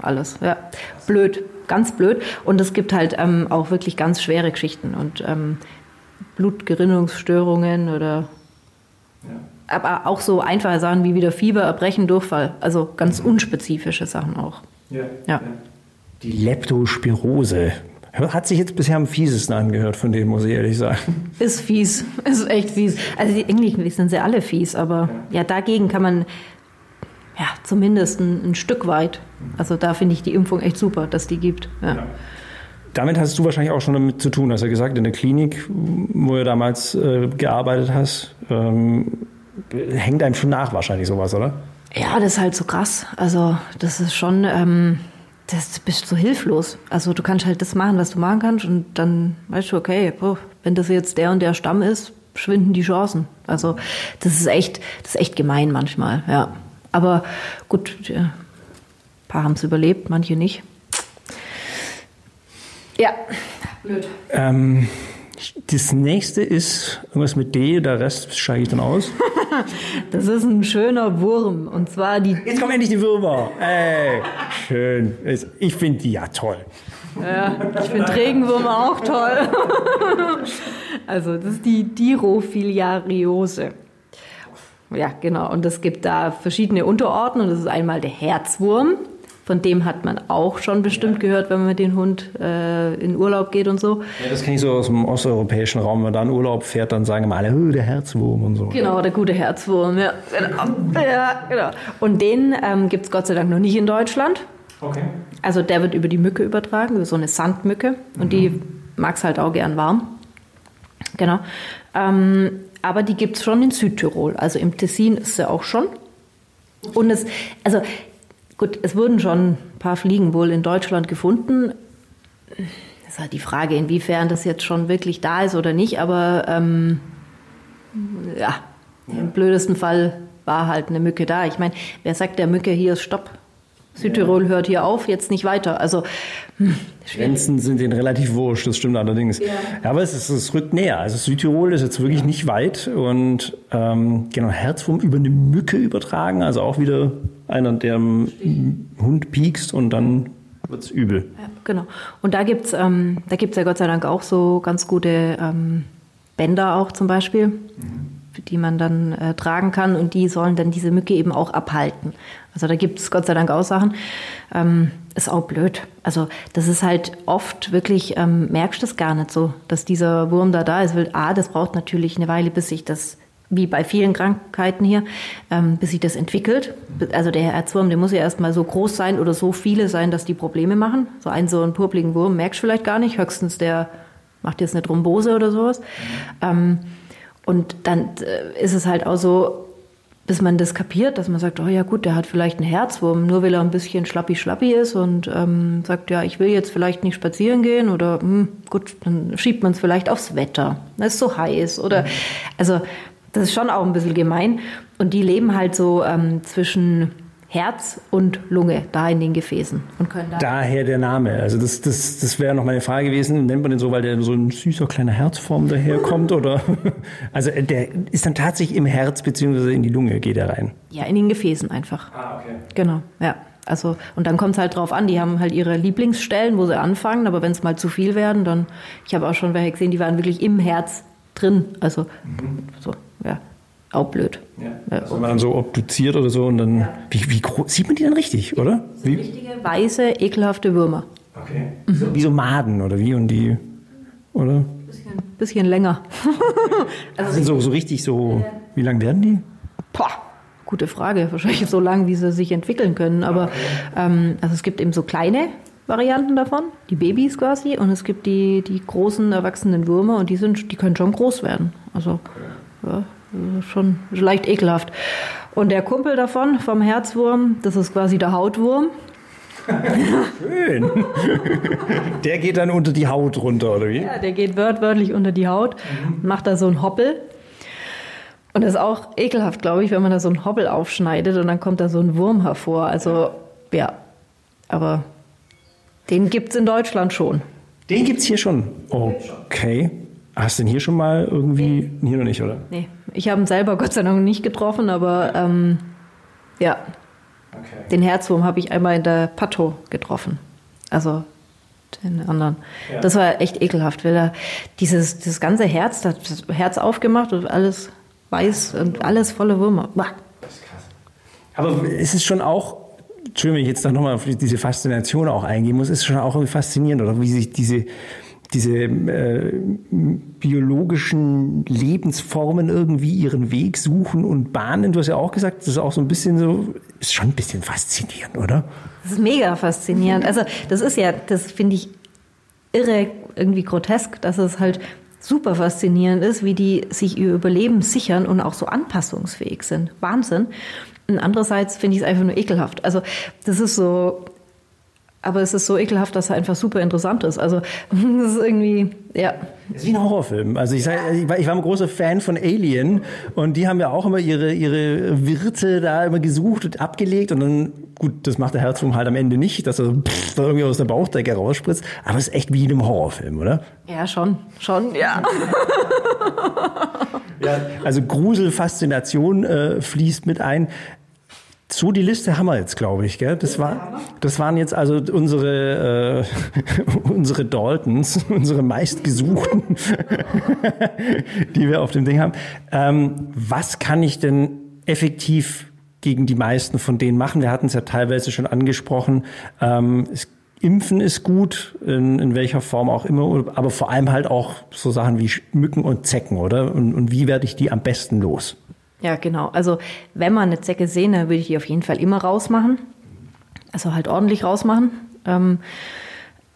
Alles, ja. Blöd, ganz blöd. Und es gibt halt ähm, auch wirklich ganz schwere Geschichten und ähm, Blutgerinnungsstörungen oder aber auch so einfache Sachen wie wieder Fieber, Erbrechen, Durchfall. Also ganz unspezifische Sachen auch. Ja. Die Leptospirose. Hat sich jetzt bisher am fiesesten angehört, von denen muss ich ehrlich sagen. Ist fies, ist echt fies. Also die, eigentlich sind sie alle fies, aber ja, dagegen kann man ja zumindest ein, ein Stück weit. Also da finde ich die Impfung echt super, dass die gibt. Ja. Damit hast du wahrscheinlich auch schon damit zu tun, hast du ja gesagt, in der Klinik, wo du damals äh, gearbeitet hast, ähm, hängt einem schon nach wahrscheinlich sowas, oder? Ja, das ist halt so krass. Also das ist schon, ähm, das bist so hilflos. Also du kannst halt das machen, was du machen kannst und dann weißt du, okay, boah, wenn das jetzt der und der Stamm ist, schwinden die Chancen. Also das ist echt, das ist echt gemein manchmal, ja. Aber gut, ein paar haben es überlebt, manche nicht. Ja, blöd. Ähm, das nächste ist irgendwas mit D, der Rest steige ich dann aus. Das ist ein schöner Wurm und zwar die Jetzt kommen endlich die Würmer. Ey, schön. Ich finde die ja toll. Ja, ich finde Regenwürmer auch toll. Also, das ist die Dirophiliariose. Ja, genau. Und es gibt da verschiedene Unterorten. Und das ist einmal der Herzwurm. Von dem hat man auch schon bestimmt gehört, wenn man mit dem Hund äh, in Urlaub geht und so. Ja, das kenne ich so aus dem osteuropäischen Raum. Wenn man da in Urlaub fährt, dann sagen immer alle, "Hö, der Herzwurm und so. Genau, der gute Herzwurm. Ja, genau. Ja, genau. Und den ähm, gibt es Gott sei Dank noch nicht in Deutschland. Okay. Also der wird über die Mücke übertragen, so eine Sandmücke. Und die mag es halt auch gern warm. Genau. Ähm, aber die gibt es schon in Südtirol. Also im Tessin ist sie auch schon. Und es, also gut, es wurden schon ein paar Fliegen wohl in Deutschland gefunden. Das ist halt die Frage, inwiefern das jetzt schon wirklich da ist oder nicht. Aber ähm, ja, im blödesten Fall war halt eine Mücke da. Ich meine, wer sagt der Mücke hier ist Stopp? Südtirol hört hier auf, jetzt nicht weiter. Also hm, Grenzen sind denen relativ wurscht, das stimmt allerdings. Ja. aber es, ist, es rückt näher. Also Südtirol ist jetzt wirklich nicht weit und ähm, genau, Herzwurm über eine Mücke übertragen, also auch wieder einer, der einen Hund piekst und dann wird es übel. Ja, genau. Und da gibt es ähm, ja Gott sei Dank auch so ganz gute ähm, Bänder auch zum Beispiel, die man dann äh, tragen kann und die sollen dann diese Mücke eben auch abhalten. Also da gibt es Gott sei Dank auch Sachen. Ähm, ist auch blöd. Also das ist halt oft wirklich, ähm, merkst du das gar nicht so, dass dieser Wurm da da ist. Weil A, das braucht natürlich eine Weile, bis sich das wie bei vielen Krankheiten hier, ähm, bis sich das entwickelt. Also der Herzwurm, der muss ja erstmal so groß sein oder so viele sein, dass die Probleme machen. So einen so einen purpligen Wurm merkst du vielleicht gar nicht. Höchstens der macht jetzt eine Thrombose oder sowas. Ähm, und dann äh, ist es halt auch so, bis man das kapiert, dass man sagt, oh ja gut, der hat vielleicht einen Herzwurm, nur weil er ein bisschen schlappi-schlappi ist und ähm, sagt, ja, ich will jetzt vielleicht nicht spazieren gehen oder hm, gut, dann schiebt man es vielleicht aufs Wetter. Es ist so heiß oder also das ist schon auch ein bisschen gemein. Und die leben halt so ähm, zwischen Herz und Lunge, da in den Gefäßen. Und können da Daher der Name. Also das, das, das wäre noch meine Frage gewesen. Nennt man den so, weil der so ein süßer kleiner Herzform daherkommt? oder? Also der ist dann tatsächlich im Herz beziehungsweise in die Lunge geht er rein. Ja, in den Gefäßen einfach. Ah, okay. Genau, ja. Also, und dann kommt es halt drauf an, die haben halt ihre Lieblingsstellen, wo sie anfangen, aber wenn es mal zu viel werden, dann, ich habe auch schon welche gesehen, die waren wirklich im Herz drin. Also, so, ja, auch blöd. Ja. Also wenn man dann so obduziert oder so und dann, wie, wie groß, sieht man die dann richtig, oder? Wie, Richtige, weiße, ekelhafte Würmer. okay. so, wie so Maden oder wie und die, oder? Bisschen, bisschen länger. Das sind so, so richtig so, wie lang werden die? Boah, gute Frage. Wahrscheinlich so lang, wie sie sich entwickeln können. Aber ähm, also es gibt eben so kleine Varianten davon, die Babys quasi, und es gibt die, die großen erwachsenen Würmer und die sind, die können schon groß werden. Also ja, schon leicht ekelhaft. Und der Kumpel davon, vom Herzwurm, das ist quasi der Hautwurm. Schön. Der geht dann unter die Haut runter, oder wie? Ja, der geht wörtwörtlich unter die Haut, macht da so einen Hoppel. Und das ist auch ekelhaft, glaube ich, wenn man da so einen Hoppel aufschneidet und dann kommt da so ein Wurm hervor. Also, ja. Aber den gibt es in Deutschland schon. Den gibt's hier schon. Okay. Hast du den hier schon mal irgendwie? Hier noch nicht, oder? Nee, ich habe ihn selber Gott sei Dank nicht getroffen, aber ähm, ja, Okay. den Herzwurm habe ich einmal in der Pato getroffen. Also den anderen. Ja. Das war echt ekelhaft, weil er dieses, dieses ganze Herz, das Herz aufgemacht und alles weiß und alles voller Würmer. Bah. Aber es ist schon auch, Entschuldigung, wenn ich jetzt nochmal auf diese Faszination auch eingehen muss, ist schon auch irgendwie faszinierend, oder wie sich diese, diese äh, biologischen Lebensformen irgendwie ihren Weg suchen und bahnen. Du hast ja auch gesagt, das ist auch so ein bisschen so, ist schon ein bisschen faszinierend, oder? Das ist mega faszinierend. Also das ist ja, das finde ich irre, irgendwie grotesk, dass es halt super faszinierend ist, wie die sich ihr Überleben sichern und auch so anpassungsfähig sind. Wahnsinn. Und andererseits finde ich es einfach nur ekelhaft. Also das ist so, aber es ist so ekelhaft, dass er einfach super interessant ist. Also das ist irgendwie, ja. Das ist wie ein Horrorfilm. Also ich, sag, ich, war, ich war ein großer Fan von Alien und die haben ja auch immer ihre, ihre Wirte da immer gesucht und abgelegt und dann, gut, das macht der Herzwurm halt am Ende nicht, dass er pff, irgendwie aus der Bauchdecke rausspritzt, aber es ist echt wie in einem Horrorfilm, oder? Ja, schon, schon, ja. Ja. Also Grusel, Faszination äh, fließt mit ein. So die Liste haben wir jetzt, glaube ich. Gell? Das, war, das waren jetzt also unsere, äh, unsere Daltons, unsere meistgesuchten, die wir auf dem Ding haben. Ähm, was kann ich denn effektiv gegen die meisten von denen machen? Wir hatten es ja teilweise schon angesprochen. Ähm, es, Impfen ist gut, in, in welcher Form auch immer, aber vor allem halt auch so Sachen wie Mücken und Zecken, oder? Und, und wie werde ich die am besten los? Ja, genau. Also wenn man eine Zecke sehen, dann würde ich die auf jeden Fall immer rausmachen. Also halt ordentlich rausmachen. Ähm,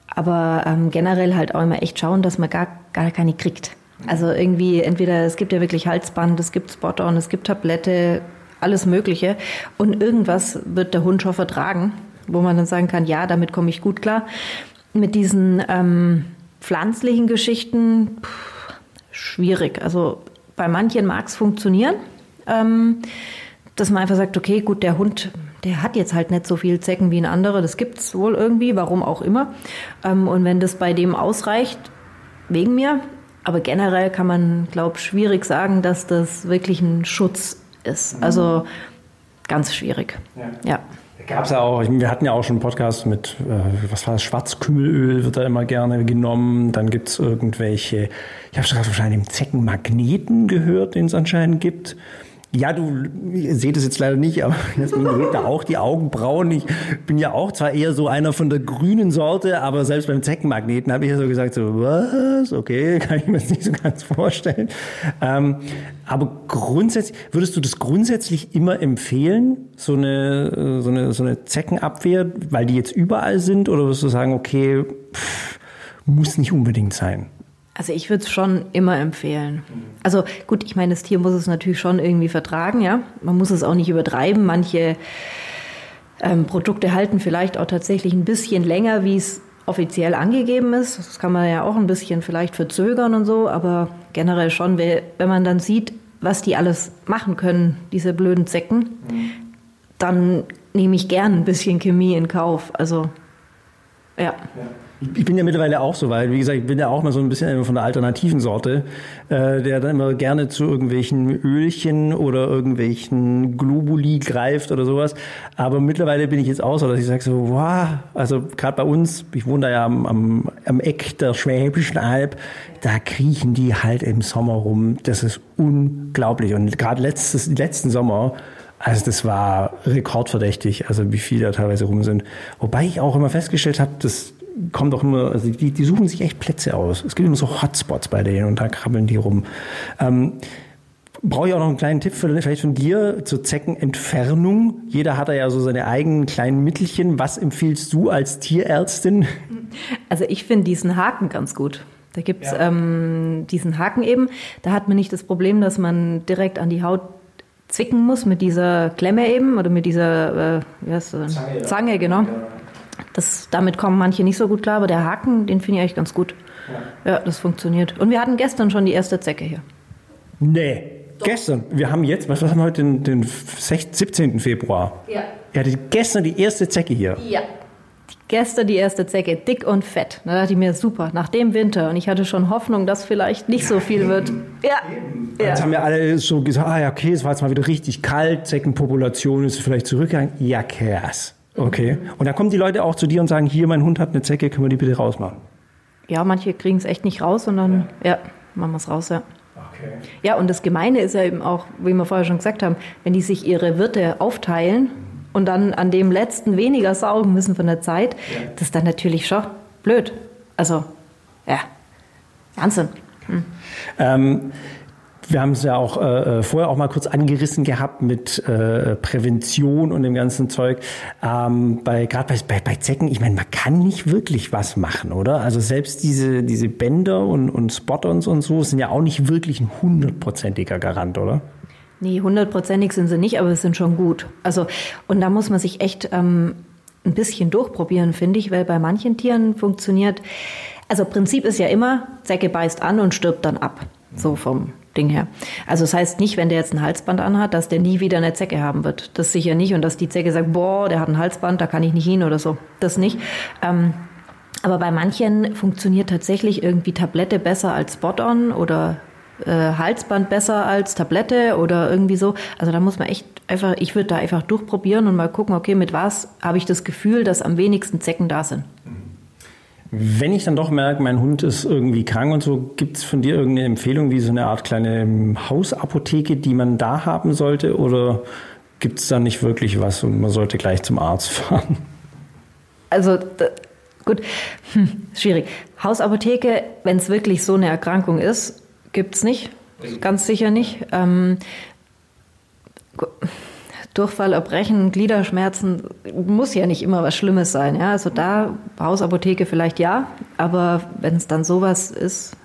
aber ähm, generell halt auch immer echt schauen, dass man gar, gar keine kriegt. Also irgendwie, entweder es gibt ja wirklich Halsband, es gibt Spot-on, es gibt Tablette, alles Mögliche. Und irgendwas wird der Hund schon vertragen, wo man dann sagen kann, ja, damit komme ich gut klar. Mit diesen ähm, pflanzlichen Geschichten, pff, schwierig. Also bei manchen mag es funktionieren, ähm, dass man einfach sagt, okay, gut, der Hund, der hat jetzt halt nicht so viel Zecken wie ein anderer, das gibt's wohl irgendwie, warum auch immer. Ähm, und wenn das bei dem ausreicht, wegen mir. Aber generell kann man, glaube ich, schwierig sagen, dass das wirklich ein Schutz ist. Also ganz schwierig. Ja. ja. Gab es ja auch, wir hatten ja auch schon einen Podcast mit, äh, was war das, Schwarzkümmelöl wird da immer gerne genommen. Dann gibt es irgendwelche, ich habe gerade wahrscheinlich den Zeckenmagneten gehört, den es anscheinend gibt. Ja, du ihr seht es jetzt leider nicht, aber Jasmin bewegt da auch die Augenbrauen. Ich bin ja auch zwar eher so einer von der grünen Sorte, aber selbst beim Zeckenmagneten habe ich ja so gesagt, so, was? Okay, kann ich mir das nicht so ganz vorstellen. Ähm, aber grundsätzlich, würdest du das grundsätzlich immer empfehlen, so eine, so eine, so eine Zeckenabwehr, weil die jetzt überall sind? Oder würdest du sagen, okay, pff, muss nicht unbedingt sein? Also ich würde es schon immer empfehlen. Also gut, ich meine, das Tier muss es natürlich schon irgendwie vertragen, ja. Man muss es auch nicht übertreiben. Manche ähm, Produkte halten vielleicht auch tatsächlich ein bisschen länger, wie es offiziell angegeben ist. Das kann man ja auch ein bisschen vielleicht verzögern und so, aber generell schon, wenn man dann sieht, was die alles machen können, diese blöden Zecken, dann nehme ich gern ein bisschen Chemie in Kauf. Also ja. Ich bin ja mittlerweile auch so weit. Wie gesagt, ich bin ja auch mal so ein bisschen von der alternativen Sorte, äh, der dann immer gerne zu irgendwelchen Ölchen oder irgendwelchen Globuli greift oder sowas. Aber mittlerweile bin ich jetzt auch so, dass ich sage so, wow, also gerade bei uns, ich wohne da ja am, am, am Eck der Schwäbischen Alb, da kriechen die halt im Sommer rum. Das ist unglaublich. Und gerade letztes, letzten Sommer, also das war rekordverdächtig, also wie viele da teilweise rum sind. Wobei ich auch immer festgestellt habe, das kommt auch immer, also die, die suchen sich echt Plätze aus. Es gibt immer so Hotspots bei denen und da krabbeln die rum. Ähm, Brauche ich auch noch einen kleinen Tipp für, vielleicht von dir zur Zeckenentfernung. Jeder hat da ja so seine eigenen kleinen Mittelchen. Was empfiehlst du als Tierärztin? Also ich finde diesen Haken ganz gut. Da gibt's Ja. ähm, diesen Haken eben. Da hat man nicht das Problem, dass man direkt an die Haut zwicken muss mit dieser Klemme eben oder mit dieser äh, wie heißt das? Zange, ja. Zange, genau. Das, damit kommen manche nicht so gut klar, aber der Haken, den finde ich eigentlich ganz gut. Ja. das funktioniert. Und wir hatten gestern schon die erste Zecke hier. Nee. Gestern. Wir haben jetzt, was haben wir heute, den, den 16, 17. Februar. Ja. Er hatte gestern die erste Zecke hier. Ja. Gestern die erste Zecke, dick und fett. Da dachte ich mir, super, nach dem Winter. Und ich hatte schon Hoffnung, dass vielleicht nicht so viel wird. Ja. ja. Jetzt haben wir alle so gesagt, ah ja, okay, es war jetzt mal wieder richtig kalt, Zeckenpopulation ist vielleicht zurückgegangen. Ja, krass. Okay. Und dann kommen die Leute auch zu dir und sagen, hier, mein Hund hat eine Zecke, können wir die bitte rausmachen? Ja, manche kriegen es echt nicht raus und dann, ja, ja machen wir es raus, ja. Okay. Ja, und das Gemeine ist ja eben auch, wie wir vorher schon gesagt haben, wenn die sich ihre Wirte aufteilen und dann an dem letzten weniger saugen müssen von der Zeit, ja. das ist dann natürlich schon blöd. Also, ja, Wahnsinn. Hm. Ähm, wir haben es ja auch äh, äh, vorher auch mal kurz angerissen gehabt mit äh, Prävention und dem ganzen Zeug. Ähm, bei gerade bei, bei, Zecken, ich meine, man kann nicht wirklich was machen, oder? Also selbst diese diese Bänder und und Spottons und so sind ja auch nicht wirklich ein hundertprozentiger Garant, oder? Nee, hundertprozentig sind sie nicht, aber sie sind schon gut. Also und da muss man sich echt ähm, ein bisschen durchprobieren, finde ich, weil bei manchen Tieren funktioniert. Also Prinzip ist ja immer, Zecke beißt an und stirbt dann ab. So vom Ding her. Also das heißt nicht, wenn der jetzt ein Halsband anhat, dass der nie wieder eine Zecke haben wird. Das sicher nicht. Und dass die Zecke sagt, boah, der hat ein Halsband, da kann ich nicht hin oder so. Das nicht. Ähm, aber bei manchen funktioniert tatsächlich irgendwie Tablette besser als Spot-on oder äh, Halsband besser als Tablette oder irgendwie so. Also da muss man echt einfach, ich würde da einfach durchprobieren und mal gucken, okay, mit was habe ich das Gefühl, dass am wenigsten Zecken da sind. Wenn ich dann doch merke, mein Hund ist irgendwie krank und so, gibt es von dir irgendeine Empfehlung, wie so eine Art kleine Hausapotheke, die man da haben sollte? Oder gibt es da nicht wirklich was und man sollte gleich zum Arzt fahren? Also gut, hm, schwierig. Hausapotheke, wenn es wirklich so eine Erkrankung ist, gibt es nicht. Ganz sicher nicht. Ähm, Durchfall, Erbrechen, Gliederschmerzen muss ja nicht immer was Schlimmes sein. Ja? Also da Hausapotheke vielleicht ja, aber wenn es dann sowas ist,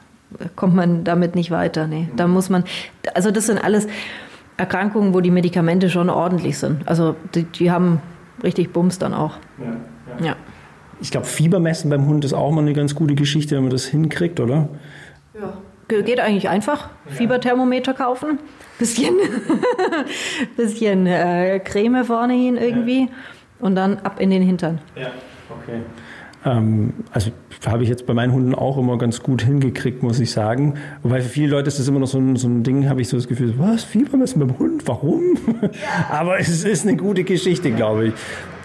kommt man damit nicht weiter. Nee, da muss man, also das sind alles Erkrankungen, wo die Medikamente schon ordentlich sind. Also die, die haben richtig Bums dann auch. Ja. ja. ja. Ich glaube, Fiebermessen beim Hund ist auch mal eine ganz gute Geschichte, wenn man das hinkriegt, oder? Ja. Geht eigentlich einfach. Fieberthermometer kaufen bisschen, bisschen äh, Creme vorne hin irgendwie ja. und dann ab in den Hintern. Ja, okay. Ähm, also habe ich jetzt bei meinen Hunden auch immer ganz gut hingekriegt, muss ich sagen. Wobei für viele Leute ist das immer noch so ein, so ein Ding, habe ich so das Gefühl, was, Fiebermessen beim Hund, warum? Ja. Aber es ist eine gute Geschichte, glaube ich.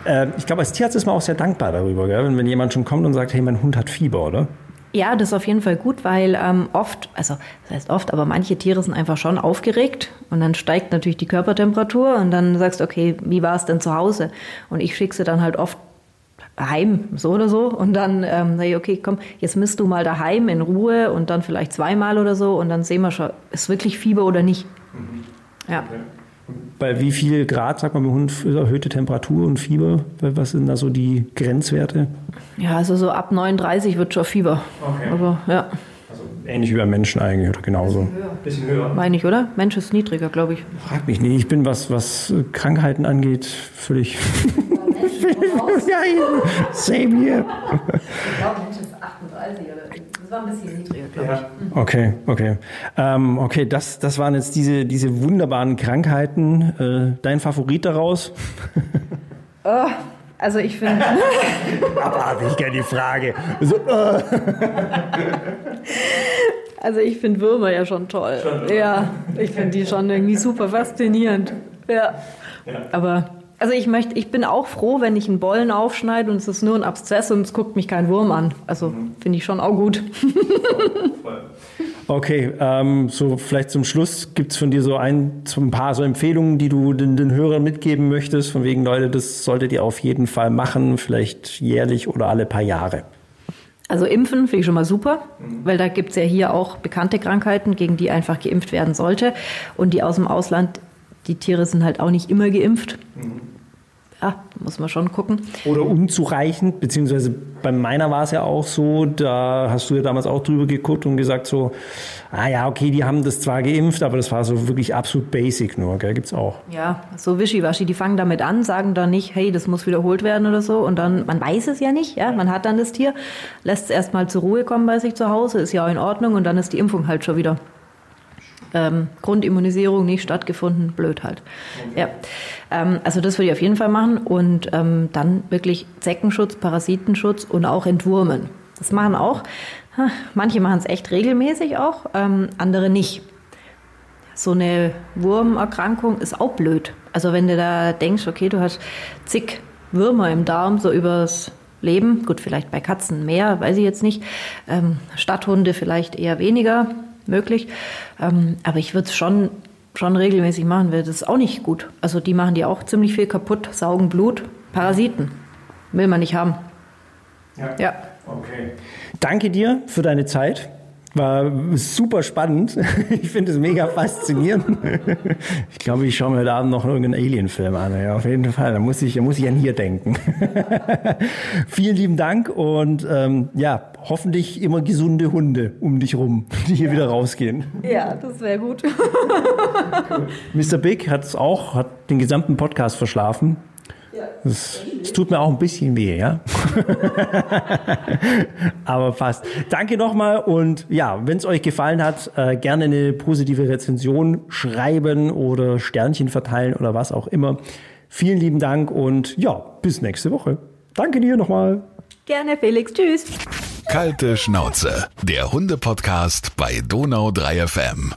Äh, ich glaube, als Tierarzt ist man auch sehr dankbar darüber, gell? Wenn, wenn jemand schon kommt und sagt, hey, mein Hund hat Fieber, oder? Ja, das ist auf jeden Fall gut, weil ähm, oft, also das heißt oft, aber manche Tiere sind einfach schon aufgeregt und dann steigt natürlich die Körpertemperatur und dann sagst du, okay, wie war es denn zu Hause? Und ich schicke sie dann halt oft heim, so oder so. Und dann ähm, sage ich, okay, komm, jetzt misst du mal daheim in Ruhe und dann vielleicht zweimal oder so und dann sehen wir schon, ist wirklich Fieber oder nicht. Mhm. Ja. Okay. Bei wie viel Grad, sagt man beim Hund, erhöhte Temperatur und Fieber? Was sind da so die Grenzwerte? Ja, also so ab 39 wird schon Fieber. Okay. Also, ja. Also ähnlich wie beim Menschen eigentlich oder genauso. Bisschen höher. Bisschen höher. Meine ich, oder? Mensch ist niedriger, glaube ich. Frag mich nicht. Ich bin, was, was Krankheiten angeht, völlig. ja, same here. Ich glaube, Mensch ist 38 oder das war ein bisschen niedriger, glaube ja. ich. Okay, okay. Ähm, okay, das, das waren jetzt diese, diese wunderbaren Krankheiten. Äh, dein Favorit daraus? oh, also ich finde. Abartig, ich kenne die Frage. So, äh. Also ich finde Würmer ja schon toll. Schon, ja, ich finde die schon irgendwie super faszinierend. Ja. ja. Aber also ich möchte, ich bin auch froh, wenn ich einen Bollen aufschneide und es ist nur ein Abszess und es guckt mich kein Wurm an. Also mhm. finde ich schon auch gut. okay, ähm, so vielleicht zum Schluss gibt es von dir so ein, so ein paar so Empfehlungen, die du den, den Hörern mitgeben möchtest, von wegen Leute, das solltet ihr auf jeden Fall machen, vielleicht jährlich oder alle paar Jahre. Also impfen finde ich schon mal super, mhm. weil da gibt es ja hier auch bekannte Krankheiten, gegen die einfach geimpft werden sollte und die aus dem Ausland die Tiere sind halt auch nicht immer geimpft. Mhm ja, muss man schon gucken. Oder unzureichend, beziehungsweise bei meiner war es ja auch so, da hast du ja damals auch drüber geguckt und gesagt so, ah ja, okay, die haben das zwar geimpft, aber das war so wirklich absolut basic nur, gell, gibt's auch. Ja, so wischiwaschi, die fangen damit an, sagen dann nicht, hey, das muss wiederholt werden oder so und dann, man weiß es ja nicht, ja, man hat dann das Tier, lässt es erstmal zur Ruhe kommen bei sich zu Hause, ist ja auch in Ordnung und dann ist die Impfung halt schon wieder ähm, Grundimmunisierung nicht stattgefunden, blöd halt. Ja. Ähm, also das würde ich auf jeden Fall machen und ähm, dann wirklich Zeckenschutz, Parasitenschutz und auch Entwurmen. Das machen auch. Manche machen es echt regelmäßig auch, ähm, andere nicht. So eine Wurmerkrankung ist auch blöd. Also wenn du da denkst, okay, du hast zig Würmer im Darm, so übers Leben, gut, vielleicht bei Katzen mehr, weiß ich jetzt nicht. Ähm, Stadthunde vielleicht eher weniger möglich. Ähm, aber ich würde es schon, schon regelmäßig machen, wäre das auch nicht gut. Also die machen dir auch ziemlich viel kaputt, saugen Blut, Parasiten. Will man nicht haben. Ja. ja. Okay. Danke dir für deine Zeit. War super spannend. Ich finde es mega faszinierend. Ich glaube, ich schaue mir heute Abend noch irgendeinen Alien-Film an. Ja, auf jeden Fall. Da muss ich, da muss ich an hier denken. Vielen lieben Dank und ähm, ja, hoffentlich immer gesunde Hunde um dich rum, die hier ja. wieder rausgehen. Ja, das wäre gut. Mr. Big hat es auch, hat den gesamten Podcast verschlafen. Es, es tut mir auch ein bisschen weh, ja. Aber fast. Danke nochmal und ja, wenn es euch gefallen hat, äh, gerne eine positive Rezension schreiben oder Sternchen verteilen oder was auch immer. Vielen lieben Dank und ja, bis nächste Woche. Danke dir nochmal. Gerne, Felix. Tschüss. Kalte Schnauze, der Hunde-Podcast bei Donau 3 FM.